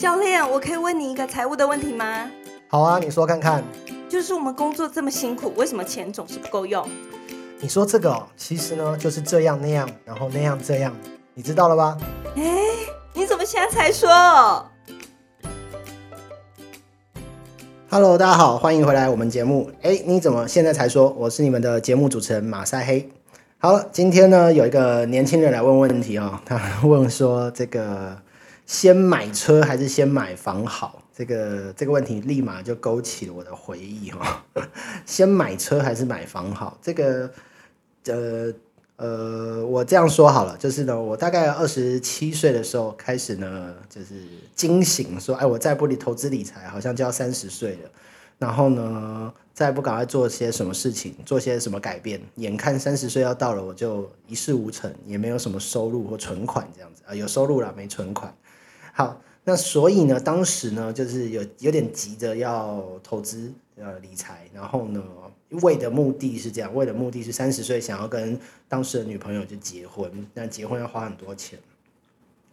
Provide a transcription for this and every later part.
教练，我可以问你一个财务的问题吗？好啊，你说看看。就是我们工作这么辛苦，为什么钱总是不够用？你说这个哦，其实呢就是这样那样，然后那样这样，你知道了吧？哎，你怎么现在才说？Hello，大家好，欢迎回来我们节目。哎，你怎么现在才说？我是你们的节目主持人马赛黑。好了，今天呢有一个年轻人来问问题哦，他问说这个。先买车还是先买房好？这个这个问题立马就勾起了我的回忆哈。先买车还是买房好？这个呃呃，我这样说好了，就是呢，我大概二十七岁的时候开始呢，就是惊醒说，哎，我再不理投资理财，好像就要三十岁了。然后呢，再不赶快做些什么事情，做些什么改变，眼看三十岁要到了，我就一事无成，也没有什么收入或存款这样子啊，有收入了没存款。好，那所以呢，当时呢，就是有有点急着要投资呃理财，然后呢，为的目的是这样，为的目的是三十岁想要跟当时的女朋友就结婚，那结婚要花很多钱。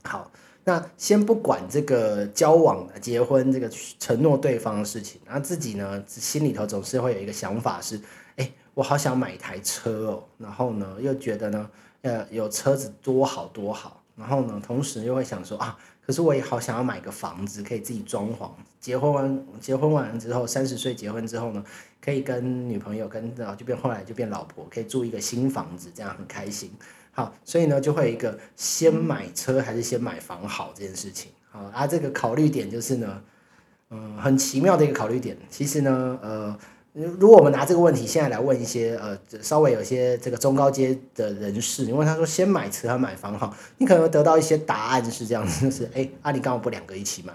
好，那先不管这个交往、结婚这个承诺对方的事情，然后自己呢心里头总是会有一个想法是，哎，我好想买一台车哦，然后呢又觉得呢，呃，有车子多好多好，然后呢，同时又会想说啊。可是我也好想要买个房子，可以自己装潢。结婚完，结婚完之后，三十岁结婚之后呢，可以跟女朋友跟然后就变后来就变老婆，可以住一个新房子，这样很开心。好，所以呢就会有一个先买车还是先买房好这件事情。好，啊这个考虑点就是呢，嗯，很奇妙的一个考虑点。其实呢，呃。如果我们拿这个问题现在来问一些呃稍微有些这个中高阶的人士，你问他说先买车还买房好，你可能得到一些答案是这样子，就是哎，阿里刚好不两个一起买，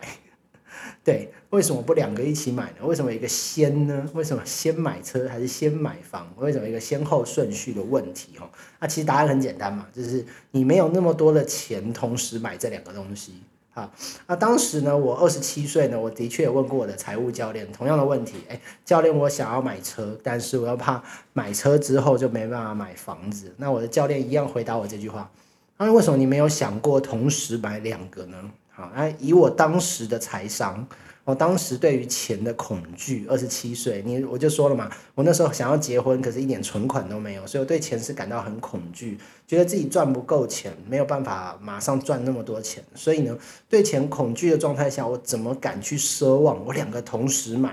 对，为什么不两个一起买呢？为什么一个先呢？为什么先买车还是先买房？为什么一个先后顺序的问题？哈，那其实答案很简单嘛，就是你没有那么多的钱同时买这两个东西。好，那当时呢，我二十七岁呢，我的确问过我的财务教练同样的问题。哎，教练，我想要买车，但是我又怕买车之后就没办法买房子。那我的教练一样回答我这句话：，那为什么你没有想过同时买两个呢？好，那以我当时的财商。我当时对于钱的恐惧，二十七岁，你我就说了嘛，我那时候想要结婚，可是一点存款都没有，所以我对钱是感到很恐惧，觉得自己赚不够钱，没有办法马上赚那么多钱，所以呢，对钱恐惧的状态下，我怎么敢去奢望我两个同时买？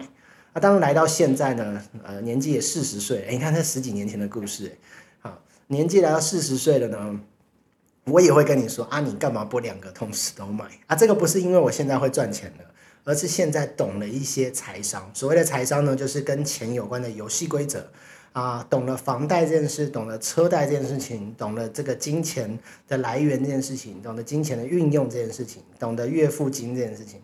啊，当然来到现在呢，呃，年纪也四十岁，哎，你看这十几年前的故事，好，年纪来到四十岁了呢，我也会跟你说啊，你干嘛不两个同时都买？啊，这个不是因为我现在会赚钱了。而是现在懂了一些财商，所谓的财商呢，就是跟钱有关的游戏规则啊，懂了房贷这件事，懂了车贷这件事情，懂了这个金钱的来源这件事情，懂得金钱的运用这件事情，懂得月付金这件事情，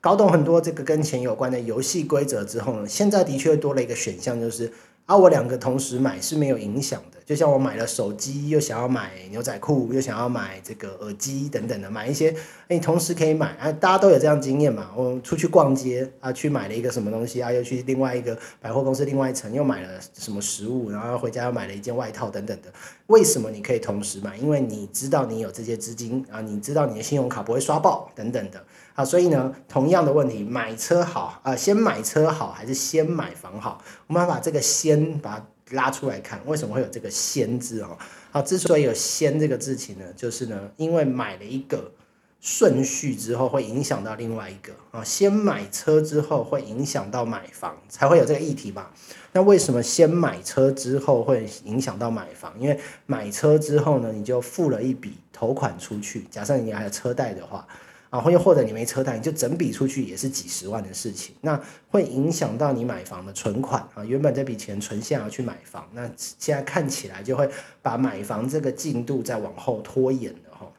搞懂很多这个跟钱有关的游戏规则之后呢，现在的确多了一个选项，就是啊，我两个同时买是没有影响的。就像我买了手机，又想要买牛仔裤，又想要买这个耳机等等的，买一些，哎，同时可以买啊，大家都有这样经验嘛。我出去逛街啊，去买了一个什么东西啊，又去另外一个百货公司另外一层又买了什么食物，然后回家又买了一件外套等等的。为什么你可以同时买？因为你知道你有这些资金啊，你知道你的信用卡不会刷爆等等的啊，所以呢，同样的问题，买车好啊，先买车好还是先买房好？我们把这个先把它。拉出来看，为什么会有这个“先”字哦？好，之所以有“先”这个字情呢，就是呢，因为买了一个顺序之后，会影响到另外一个啊。先买车之后，会影响到买房，才会有这个议题吧。那为什么先买车之后会影响到买房？因为买车之后呢，你就付了一笔头款出去，假设你还有车贷的话。啊，或又或者你没车贷，你就整笔出去也是几十万的事情，那会影响到你买房的存款啊。原本这笔钱存下要去买房，那现在看起来就会把买房这个进度再往后拖延了哈。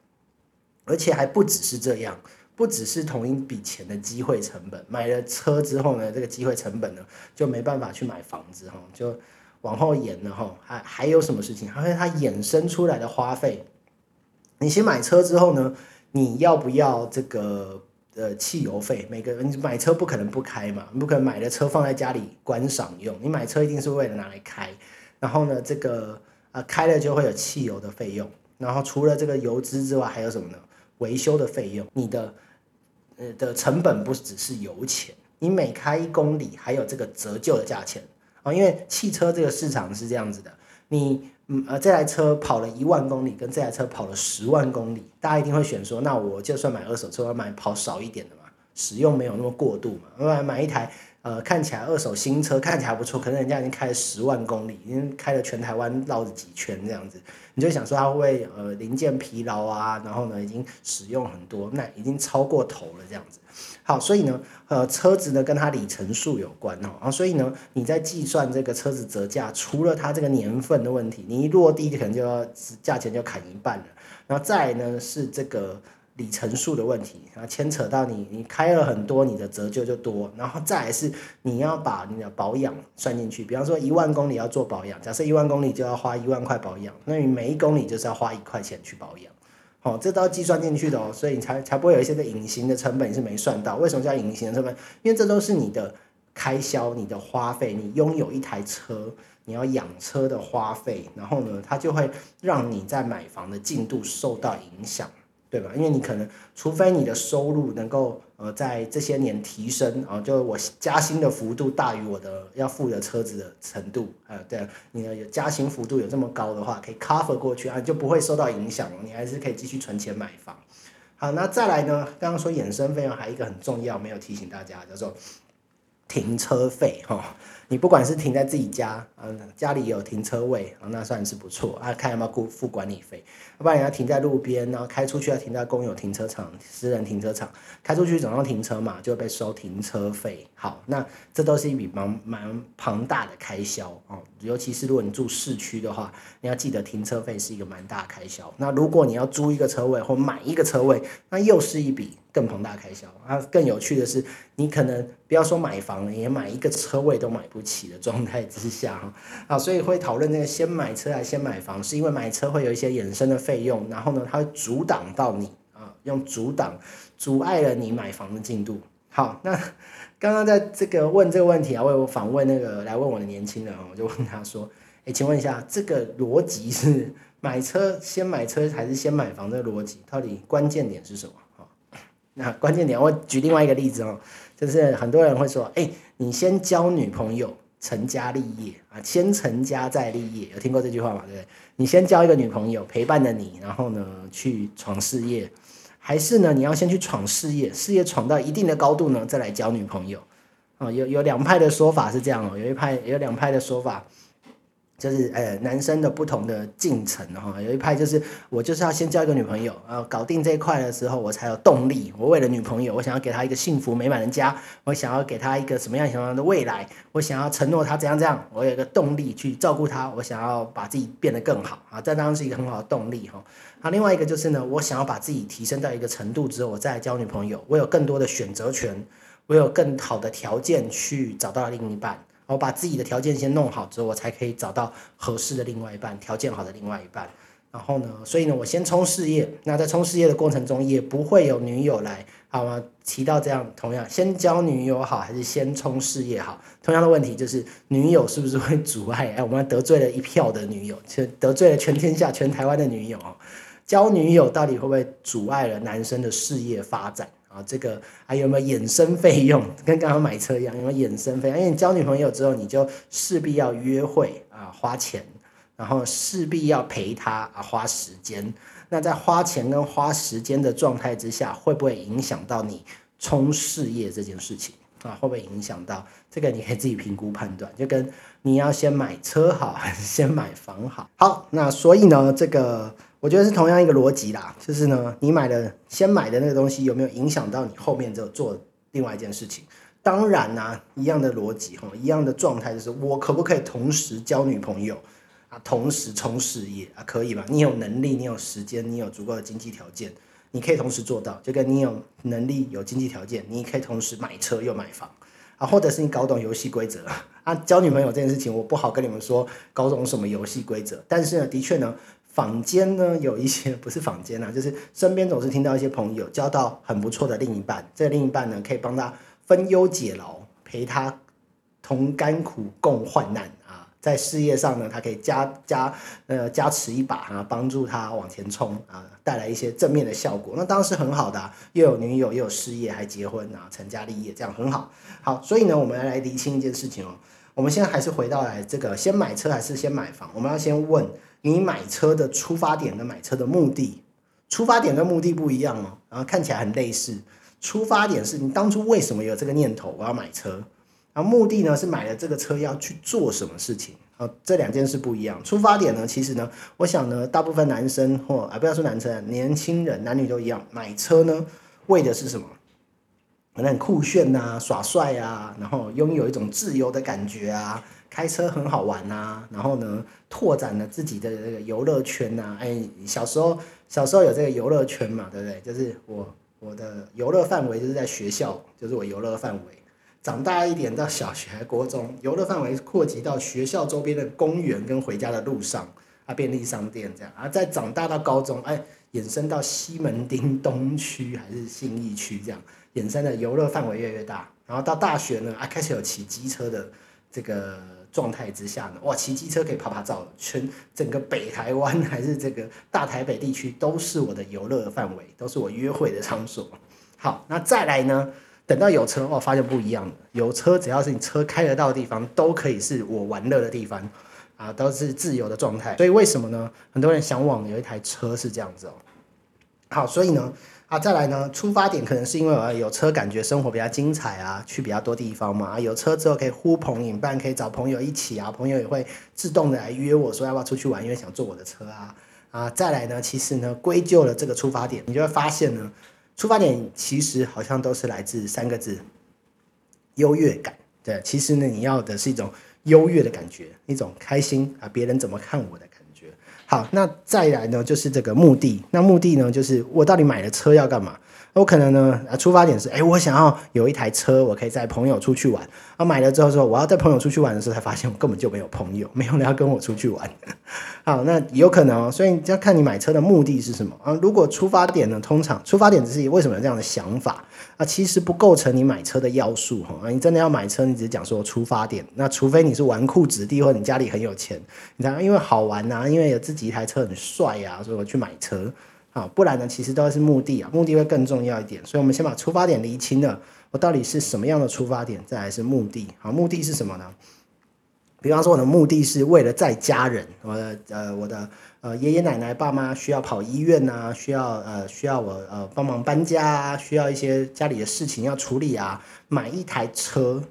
而且还不只是这样，不只是同一笔钱的机会成本，买了车之后呢，这个机会成本呢就没办法去买房子哈，就往后延了哈。还还有什么事情？还有它衍生出来的花费。你先买车之后呢？你要不要这个呃汽油费？每个人买车不可能不开嘛，不可能买了车放在家里观赏用。你买车一定是为了拿来开，然后呢，这个呃开了就会有汽油的费用，然后除了这个油资之外，还有什么呢？维修的费用，你的呃的成本不只是油钱，你每开一公里还有这个折旧的价钱啊，因为汽车这个市场是这样子的，你嗯呃这台车跑了一万公里，跟这台车跑了十万公里，大家一定会选说，那我就算买二手车，我买跑少一点的嘛，使用没有那么过度嘛，我买买一台。呃，看起来二手新车看起来不错，可能人家已经开了十万公里，已经开了全台湾绕了几圈这样子，你就想说它会会呃零件疲劳啊？然后呢，已经使用很多，那已经超过头了这样子。好，所以呢，呃，车子呢跟它里程数有关哦，啊，所以呢，你在计算这个车子折价，除了它这个年份的问题，你一落地可能就要价钱就砍一半了，然后再呢是这个。里程数的问题，然后牵扯到你，你开了很多，你的折旧就多，然后再是你要把你的保养算进去。比方说一万公里要做保养，假设一万公里就要花一万块保养，那你每一公里就是要花一块钱去保养，哦，这都要计算进去的哦，所以你才才不会有一些的隐形的成本是没算到。为什么叫隐形的成本？因为这都是你的开销、你的花费，你拥有一台车，你要养车的花费，然后呢，它就会让你在买房的进度受到影响。对吧？因为你可能，除非你的收入能够呃在这些年提升啊，就我加薪的幅度大于我的要付的车子的程度呃，对，你的加薪幅度有这么高的话，可以 cover 过去啊，就不会受到影响了。你还是可以继续存钱买房。好，那再来呢？刚刚说衍生费用还有一个很重要没有提醒大家，叫做停车费哈。你不管是停在自己家，嗯，家里有停车位，啊，那算是不错啊。看有没有付付管理费，要不然你要停在路边，然后开出去要停在公有停车场、私人停车场，开出去总要停车嘛，就被收停车费。好，那这都是一笔蛮蛮庞大的开销哦。尤其是如果你住市区的话，你要记得停车费是一个蛮大开销。那如果你要租一个车位或买一个车位，那又是一笔。更庞大开销啊！更有趣的是，你可能不要说买房了，也买一个车位都买不起的状态之下哈啊，所以会讨论那个先买车还是先买房，是因为买车会有一些衍生的费用，然后呢，它会阻挡到你啊，用阻挡阻碍了你买房的进度。好，那 刚刚在这个问这个问题啊，我有访问那个来问我的年轻人我就问他说：“哎，请问一下，这个逻辑是买车先买车还是先买房的逻辑？到底关键点是什么？”那关键点，我举另外一个例子哦，就是很多人会说，哎，你先交女朋友，成家立业啊，先成家再立业，有听过这句话吗？对不对？你先交一个女朋友，陪伴着你，然后呢去闯事业，还是呢你要先去闯事业，事业闯到一定的高度呢，再来交女朋友啊？有有两派的说法是这样哦，有一派有两派的说法。就是呃男生的不同的进程哈，有一派就是我就是要先交一个女朋友，然后搞定这一块的时候，我才有动力。我为了女朋友，我想要给她一个幸福美满的家，我想要给她一个什么样什么样的未来，我想要承诺她怎样怎样，我有一个动力去照顾她，我想要把自己变得更好啊，这当然是一个很好的动力哈。啊，另外一个就是呢，我想要把自己提升到一个程度之后，我再来交女朋友，我有更多的选择权，我有更好的条件去找到另一半。我把自己的条件先弄好之后，我才可以找到合适的另外一半，条件好的另外一半。然后呢，所以呢，我先冲事业。那在冲事业的过程中，也不会有女友来，好吗？提到这样，同样，先交女友好还是先冲事业好？同样的问题就是，女友是不是会阻碍？哎，我们得罪了一票的女友，就得罪了全天下、全台湾的女友。交女友到底会不会阻碍了男生的事业发展？啊，这个还有没有衍生费用？跟刚刚买车一样，有没有衍生费用？因为你交女朋友之后，你就势必要约会啊，花钱，然后势必要陪她啊，花时间。那在花钱跟花时间的状态之下，会不会影响到你冲事业这件事情啊？会不会影响到这个？你可以自己评估判断。就跟你要先买车好，还 是先买房好？好，那所以呢，这个。我觉得是同样一个逻辑啦，就是呢，你买的先买的那个东西有没有影响到你后面就做另外一件事情？当然啦，一样的逻辑哈，一样的状态就是我可不可以同时交女朋友啊，同时冲事业啊，可以吧？你有能力，你有时间，你有足够的经济条件，你可以同时做到。就跟你有能力、有经济条件，你可以同时买车又买房啊，或者是你搞懂游戏规则啊。交女朋友这件事情，我不好跟你们说搞懂什么游戏规则，但是呢，的确呢。坊间呢有一些不是坊间啊，就是身边总是听到一些朋友交到很不错的另一半，这另一半呢可以帮他分忧解劳，陪他同甘苦共患难啊，在事业上呢，他可以加加呃加持一把啊，帮助他往前冲啊，带来一些正面的效果，那当然是很好的，又有女友又有事业，还结婚啊，成家立业，这样很好。好，所以呢，我们来厘清一件事情哦，我们现在还是回到来这个，先买车还是先买房？我们要先问你买车的出发点跟买车的目的，出发点跟目的不一样哦，然后看起来很类似。出发点是你当初为什么有这个念头，我要买车，然后目的呢是买了这个车要去做什么事情啊？这两件事不一样。出发点呢，其实呢，我想呢，大部分男生或啊不要说男生，年轻人男女都一样，买车呢为的是什么？很酷炫呐，耍帅啊，然后拥有一种自由的感觉啊，开车很好玩呐，然后呢，拓展了自己的这个游乐圈呐。哎，小时候小时候有这个游乐圈嘛，对不对？就是我。我的游乐范围就是在学校，就是我游乐范围。长大一点到小学、国中，游乐范围扩及到学校周边的公园跟回家的路上啊，便利商店这样。啊，再长大到高中，哎，衍生到西门町东区还是信义区这样，衍生的游乐范围越来越大。然后到大学呢，啊，开始有骑机车的这个。状态之下呢，哇，骑机车可以拍拍照，全整个北台湾还是这个大台北地区都是我的游乐范围，都是我约会的场所。好，那再来呢，等到有车哦，发现不一样了。有车只要是你车开得到的地方，都可以是我玩乐的地方啊，都是自由的状态。所以为什么呢？很多人向往有一台车是这样子哦。好，所以呢。啊，再来呢，出发点可能是因为呃有车，感觉生活比较精彩啊，去比较多地方嘛。有车之后可以呼朋引伴，可以找朋友一起啊，朋友也会自动的来约我说要不要出去玩，因为想坐我的车啊。啊，再来呢，其实呢，归咎了这个出发点，你就会发现呢，出发点其实好像都是来自三个字：优越感。对，其实呢，你要的是一种优越的感觉，一种开心啊，别人怎么看我的。好，那再来呢，就是这个目的。那目的呢，就是我到底买了车要干嘛？我可能呢，啊，出发点是，哎，我想要有一台车，我可以载朋友出去玩。啊，买了之后说，我要带朋友出去玩的时候，才发现我根本就没有朋友，没有人要跟我出去玩。好，那有可能哦，所以你要看你买车的目的是什么啊。如果出发点呢，通常出发点只是为什么有这样的想法？啊，其实不构成你买车的要素哈。啊，你真的要买车，你只是讲说出发点。那除非你是纨绔子弟，或者你家里很有钱，你知道，因为好玩呐，因为有自己一台车很帅呀，所以我去买车。啊，不然呢，其实都是目的啊，目的会更重要一点。所以我们先把出发点厘清了，我到底是什么样的出发点，再来是目的。好，目的是什么呢？比方说，我的目的是为了在家人，我的呃，我的呃爷爷奶奶、爸妈需要跑医院呐，需要呃需要我呃帮忙搬家啊，需要一些家里的事情要处理啊，买一台车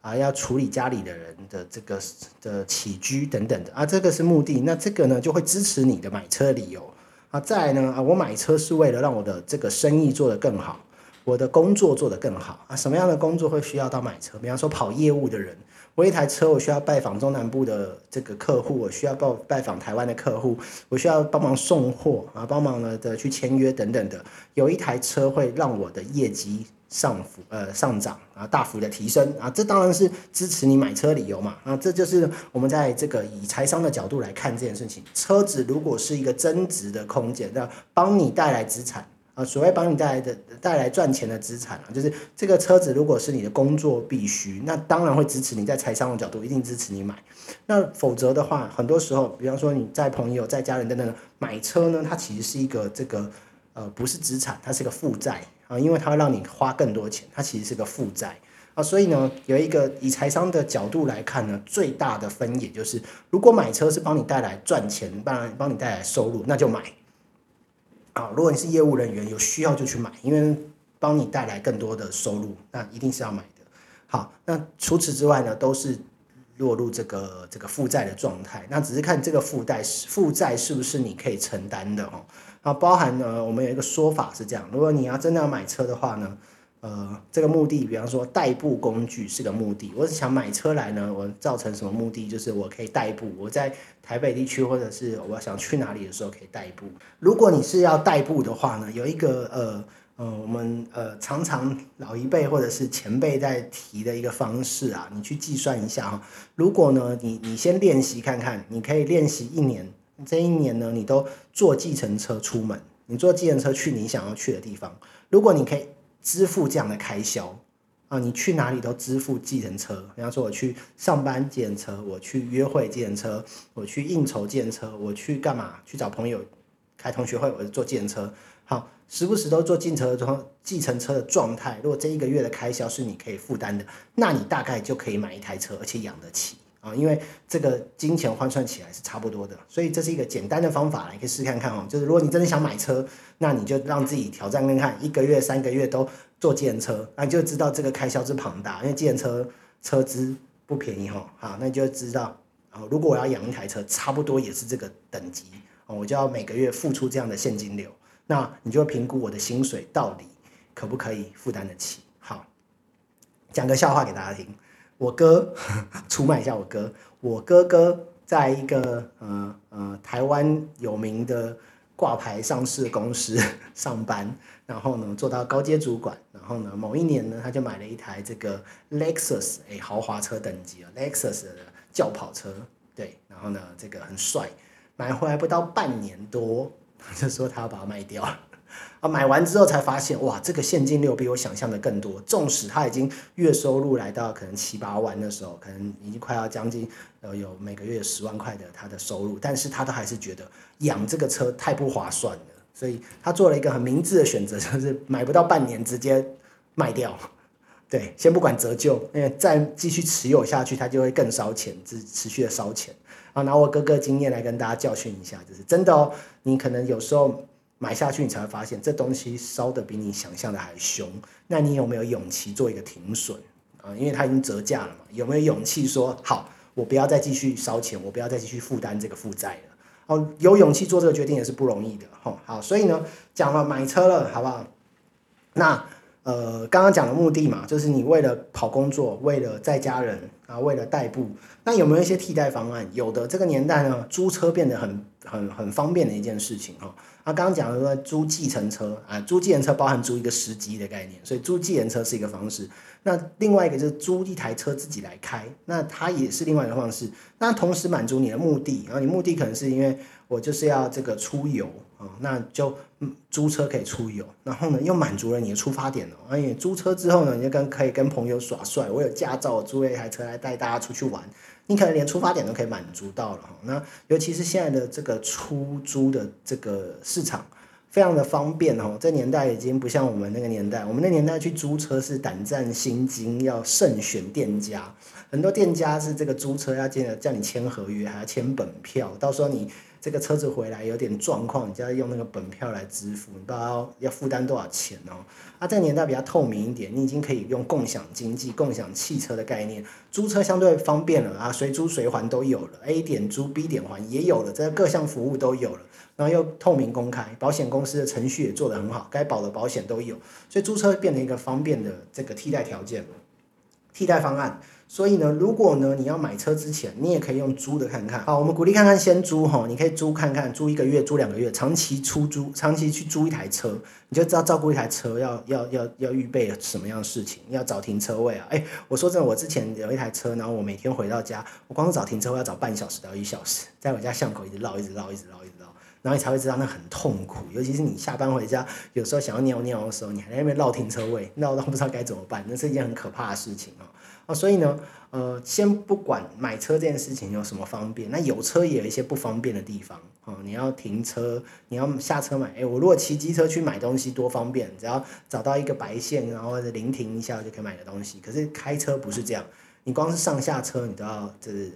啊，要处理家里的人的这个的起居等等的啊，这个是目的。那这个呢，就会支持你的买车理由啊。再来呢啊，我买车是为了让我的这个生意做得更好，我的工作做得更好啊。什么样的工作会需要到买车？比方说跑业务的人。我一台车，我需要拜访中南部的这个客户，我需要报拜访台湾的客户，我需要帮忙送货啊，帮忙呢的去签约等等的。有一台车会让我的业绩上浮呃上涨啊，大幅的提升啊，这当然是支持你买车理由嘛啊，这就是我们在这个以财商的角度来看这件事情。车子如果是一个增值的空间，那帮你带来资产。啊，所谓帮你带来的带来赚钱的资产啊，就是这个车子，如果是你的工作必须，那当然会支持你在财商的角度，一定支持你买。那否则的话，很多时候，比方说你在朋友、在家人等等买车呢，它其实是一个这个呃不是资产，它是个负债啊，因为它会让你花更多钱，它其实是个负债啊。所以呢，有一个以财商的角度来看呢，最大的分野就是，如果买车是帮你带来赚钱，帮帮你带来收入，那就买。啊，如果你是业务人员，有需要就去买，因为帮你带来更多的收入，那一定是要买的。好，那除此之外呢，都是落入这个这个负债的状态。那只是看这个负债是负债是不是你可以承担的哦。啊，包含呢，我们有一个说法是这样：如果你要真的要买车的话呢。呃，这个目的，比方说代步工具是个目的。我是想买车来呢，我造成什么目的？就是我可以代步，我在台北地区或者是我想去哪里的时候可以代步。如果你是要代步的话呢，有一个呃呃，我们呃常常老一辈或者是前辈在提的一个方式啊，你去计算一下哈。如果呢，你你先练习看看，你可以练习一年，这一年呢，你都坐计程车出门，你坐计程车去你想要去的地方。如果你可以。支付这样的开销，啊，你去哪里都支付计程车。比方说，我去上班计程车，我去约会计程车，我去应酬计程车，我去干嘛？去找朋友开同学会，我坐计程车。好，时不时都坐计程车，计程车的状态，如果这一个月的开销是你可以负担的，那你大概就可以买一台车，而且养得起。啊，因为这个金钱换算起来是差不多的，所以这是一个简单的方法，你可以试看看哦。就是如果你真的想买车，那你就让自己挑战看看，一个月、三个月都坐计程车，那你就知道这个开销之庞大，因为计程车车资不便宜哈。好，那你就知道，哦，如果我要养一台车，差不多也是这个等级哦，我就要每个月付出这样的现金流，那你就评估我的薪水到底可不可以负担得起。好，讲个笑话给大家听。我哥 出卖一下我哥，我哥哥在一个呃呃台湾有名的挂牌上市公司 上班，然后呢做到高阶主管，然后呢某一年呢他就买了一台这个 Lexus 哎豪华车等级啊 Lexus 的轿跑车，对，然后呢这个很帅，买回来不到半年多就说他要把它卖掉。啊，买完之后才发现，哇，这个现金流比我想象的更多。纵使他已经月收入来到可能七八万的时候，可能已经快要将近呃有每个月十万块的他的收入，但是他都还是觉得养这个车太不划算了，所以他做了一个很明智的选择，就是买不到半年直接卖掉。对，先不管折旧，因为再继续持有下去，它就会更烧钱，持持续的烧钱。啊，拿我哥哥经验来跟大家教训一下，就是真的哦，你可能有时候。买下去，你才会发现这东西烧的比你想象的还凶。那你有没有勇气做一个停损啊？因为它已经折价了嘛。有没有勇气说好，我不要再继续烧钱，我不要再继续负担这个负债了？哦，有勇气做这个决定也是不容易的。吼，好，所以呢，讲了买车了，好不好？那呃，刚刚讲的目的嘛，就是你为了跑工作，为了载家人啊，为了代步。那有没有一些替代方案？有的，这个年代呢，租车变得很很很方便的一件事情哈。那刚刚讲的说租计程车啊，租计程车包含租一个司机的概念，所以租计程车是一个方式。那另外一个就是租一台车自己来开，那它也是另外一个方式。那同时满足你的目的，然后你目的可能是因为我就是要这个出游那就租车可以出游，然后呢又满足了你的出发点哦。而且租车之后呢，你就跟可以跟朋友耍帅，我有驾照，我租了一台车来带大家出去玩。你可能连出发点都可以满足到了哈，那尤其是现在的这个出租的这个市场，非常的方便哦。这年代已经不像我们那个年代，我们那年代去租车是胆战心惊，要慎选店家，很多店家是这个租车要记得叫你签合约，还要签本票，到时候你。这个车子回来有点状况，你就要用那个本票来支付，你不知道要负担多少钱哦。啊，这个年代比较透明一点，你已经可以用共享经济、共享汽车的概念，租车相对方便了啊，随租随还都有了，A 点租 B 点还也有了，这各项服务都有了，然后又透明公开，保险公司的程序也做得很好，该保的保险都有，所以租车变成一个方便的这个替代条件，替代方案。所以呢，如果呢你要买车之前，你也可以用租的看看。好，我们鼓励看看先租哈，你可以租看看，租一个月，租两个月，长期出租，长期去租一台车，你就知道照顾一台车要要要要预备什么样的事情，要找停车位啊。哎，我说真的，我之前有一台车，然后我每天回到家，我光是找停车位要找半小时到一小时，在我家巷口一直绕，一直绕，一直绕，一直绕，然后你才会知道那很痛苦。尤其是你下班回家，有时候想要尿尿的时候，你还在那边绕停车位，绕到不知道该怎么办，那是一件很可怕的事情。哦，啊所以呢，呃，先不管买车这件事情有什么方便，那有车也有一些不方便的地方哦。你要停车，你要下车买，哎，我如果骑机车去买东西多方便，只要找到一个白线，然后或者临停一下就可以买个东西。可是开车不是这样，你光是上下车你都要就是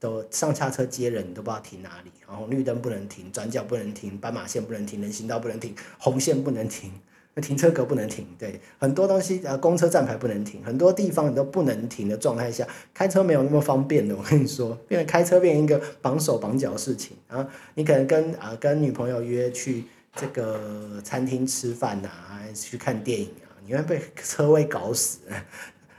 都上下车接人，你都不知道停哪里，然后绿灯不能停，转角不能停，斑马线不能停，人行道不能停，红线不能停。那停车格不能停，对，很多东西呃，公车站牌不能停，很多地方你都不能停的状态下，开车没有那么方便的。我跟你说，变得开车变成一个绑手绑脚的事情啊。你可能跟啊跟女朋友约去这个餐厅吃饭呐，去看电影啊，你会被车位搞死。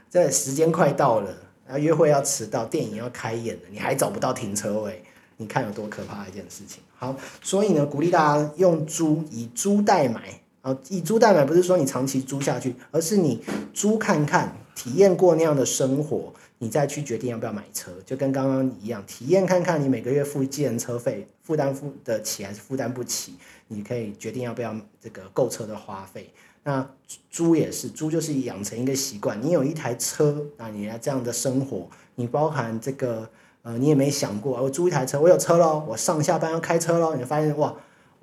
这时间快到了，然后约会要迟到，电影要开演了，你还找不到停车位，你看有多可怕一件事情。好，所以呢，鼓励大家用租，以租代买。啊，以租代买不是说你长期租下去，而是你租看看，体验过那样的生活，你再去决定要不要买车，就跟刚刚一样，体验看看你每个月付计程车费负担付得起还是负担不起，你可以决定要不要这个购车的花费。那租也是，租就是养成一个习惯，你有一台车啊，你要这样的生活，你包含这个呃，你也没想过，我租一台车，我有车喽，我上下班要开车喽，你发现哇，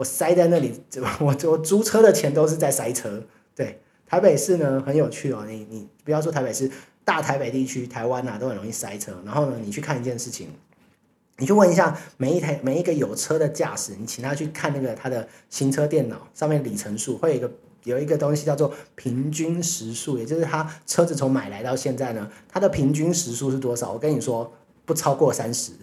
我塞在那里，我我租车的钱都是在塞车。对，台北市呢很有趣哦，你你不要说台北市，大台北地区、台湾呐都很容易塞车。然后呢，你去看一件事情。你去问一下每一台每一个有车的驾驶，你请他去看那个他的行车电脑上面里程数，会有一个有一个东西叫做平均时速，也就是他车子从买来到现在呢，它的平均时速是多少？我跟你说，不超过三十。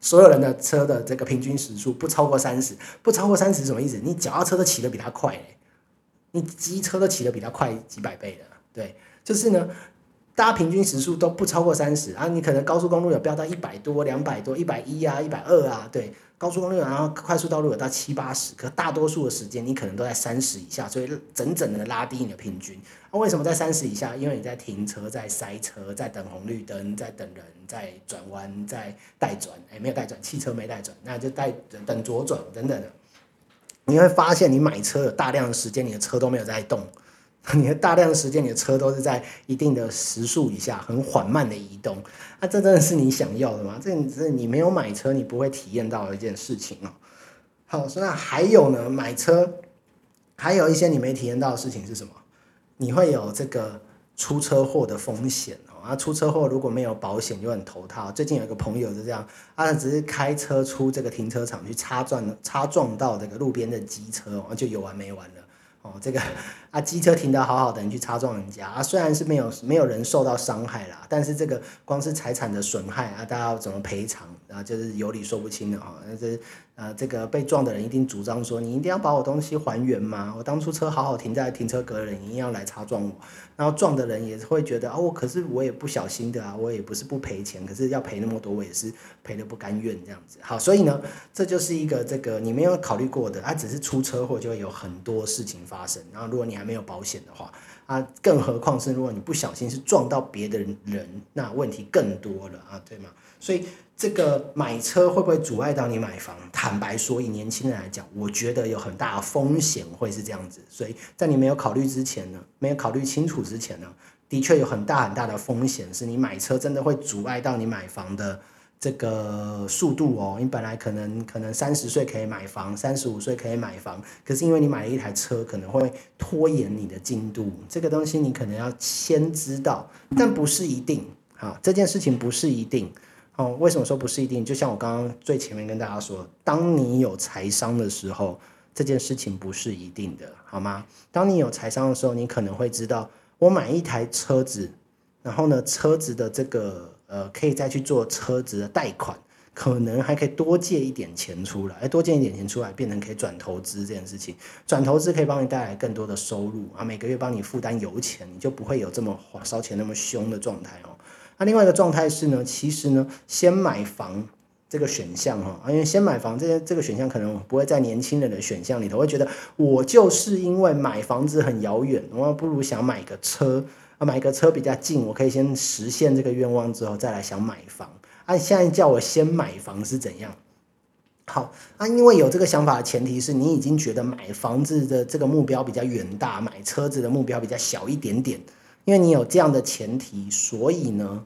所有人的车的这个平均时速不超过三十，不超过三十什么意思？你脚踏车都骑得比他快嘞，你机车都骑得比他快几百倍的，对，就是呢。大家平均时速都不超过三十啊，你可能高速公路有飙到一百多、两百多、一百一啊、一百二啊，对，高速公路然后快速道路有到七八十，可大多数的时间你可能都在三十以下，所以整整的拉低你的平均。那为什么在三十以下？因为你在停车、在塞车、在等红绿灯、在等人、在转弯、在待转，哎，没有待转，汽车没待转，那就待等左转等等的。你会发现，你买车有大量的时间，你的车都没有在动。你的大量时间，你的车都是在一定的时速以下，很缓慢的移动。那这真的是你想要的吗？这这你没有买车，你不会体验到的一件事情哦。好，那还有呢？买车还有一些你没体验到的事情是什么？你会有这个出车祸的风险哦。啊，出车祸如果没有保险就很头套。最近有一个朋友是这样，他只是开车出这个停车场去擦撞，擦撞到这个路边的机车，就有完没完了。哦，这个啊，机车停得好好的，你去擦撞人家啊，虽然是没有没有人受到伤害啦，但是这个光是财产的损害啊，大家要怎么赔偿？啊？就是有理说不清的哈，那是。呃，这个被撞的人一定主张说，你一定要把我东西还原吗？我当初车好好停在停车格的人，一定要来擦撞我。然后撞的人也会觉得，哦，我可是我也不小心的啊，我也不是不赔钱，可是要赔那么多，我也是赔的不甘愿这样子。好，所以呢，这就是一个这个你没有考虑过的，啊只是出车祸就会有很多事情发生。然后如果你还没有保险的话，啊，更何况是如果你不小心是撞到别的人，那问题更多了啊，对吗？所以。这个买车会不会阻碍到你买房？坦白说，以年轻人来讲，我觉得有很大的风险会是这样子。所以在你没有考虑之前呢，没有考虑清楚之前呢，的确有很大很大的风险，是你买车真的会阻碍到你买房的这个速度哦。你本来可能可能三十岁可以买房，三十五岁可以买房，可是因为你买了一台车，可能会拖延你的进度。这个东西你可能要先知道，但不是一定。啊，这件事情不是一定。哦，为什么说不是一定？就像我刚刚最前面跟大家说，当你有财商的时候，这件事情不是一定的，好吗？当你有财商的时候，你可能会知道，我买一台车子，然后呢，车子的这个呃，可以再去做车子的贷款，可能还可以多借一点钱出来，哎，多借一点钱出来，变成可以转投资这件事情，转投资可以帮你带来更多的收入啊，每个月帮你负担油钱，你就不会有这么烧钱那么凶的状态哦。那另外一个状态是呢，其实呢，先买房这个选项哈，因为先买房这些这个选项可能不会在年轻人的选项里头，会觉得我就是因为买房子很遥远，我不如想买个车啊，买个车比较近，我可以先实现这个愿望之后再来想买房。啊，现在叫我先买房是怎样？好，啊，因为有这个想法的前提是你已经觉得买房子的这个目标比较远大，买车子的目标比较小一点点。因为你有这样的前提，所以呢，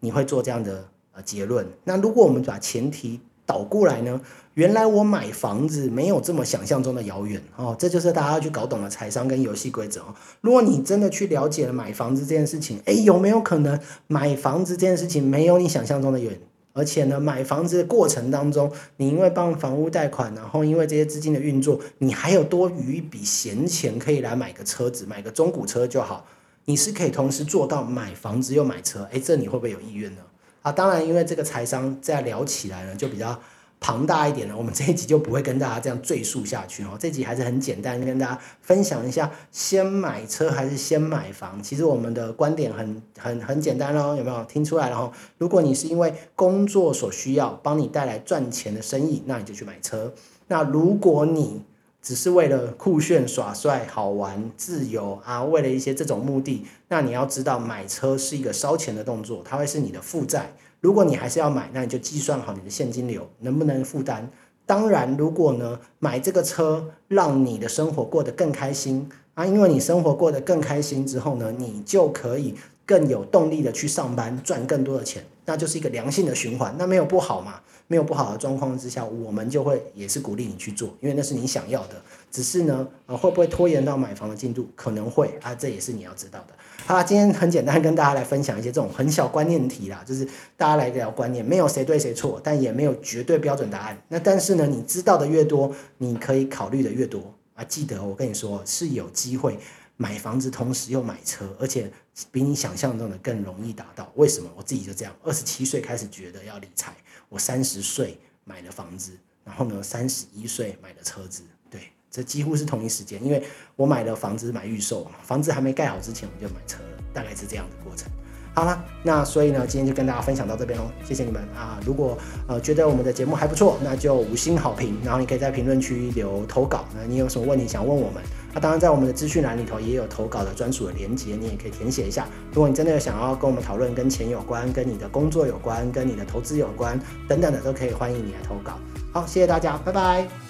你会做这样的呃结论。那如果我们把前提倒过来呢？原来我买房子没有这么想象中的遥远哦，这就是大家要去搞懂了财商跟游戏规则哦。如果你真的去了解了买房子这件事情，哎，有没有可能买房子这件事情没有你想象中的远？而且呢，买房子的过程当中，你因为帮房屋贷款，然后因为这些资金的运作，你还有多余一笔闲钱可以来买个车子，买个中古车就好。你是可以同时做到买房子又买车，哎，这你会不会有意愿呢？啊，当然，因为这个财商再聊起来呢，就比较庞大一点了。我们这一集就不会跟大家这样赘述下去哦。这集还是很简单，跟大家分享一下，先买车还是先买房？其实我们的观点很很很简单哦，有没有听出来了哈？如果你是因为工作所需要，帮你带来赚钱的生意，那你就去买车。那如果你只是为了酷炫耍帅、好玩、自由啊，为了一些这种目的，那你要知道，买车是一个烧钱的动作，它会是你的负债。如果你还是要买，那你就计算好你的现金流能不能负担。当然，如果呢买这个车让你的生活过得更开心啊，因为你生活过得更开心之后呢，你就可以更有动力的去上班，赚更多的钱，那就是一个良性的循环。那没有不好嘛？没有不好的状况之下，我们就会也是鼓励你去做，因为那是你想要的。只是呢，呃，会不会拖延到买房的进度？可能会啊，这也是你要知道的。好啦，今天很简单跟大家来分享一些这种很小观念题啦，就是大家来聊观念，没有谁对谁错，但也没有绝对标准答案。那但是呢，你知道的越多，你可以考虑的越多啊。记得我跟你说，是有机会买房子，同时又买车，而且比你想象中的更容易达到。为什么？我自己就这样，二十七岁开始觉得要理财，我三十岁买了房子，然后呢，三十一岁买了车子。对这几乎是同一时间，因为我买了房子买预售嘛，房子还没盖好之前我就买车了，大概是这样的过程。好了，那所以呢，今天就跟大家分享到这边喽，谢谢你们啊！如果呃觉得我们的节目还不错，那就五星好评，然后你可以在评论区留投稿，那你有什么问题想问我们？那当然在我们的资讯栏里头也有投稿的专属的连接，你也可以填写一下。如果你真的想要跟我们讨论跟钱有关、跟你的工作有关、跟你的投资有关等等的，都可以欢迎你来投稿。好，谢谢大家，拜拜。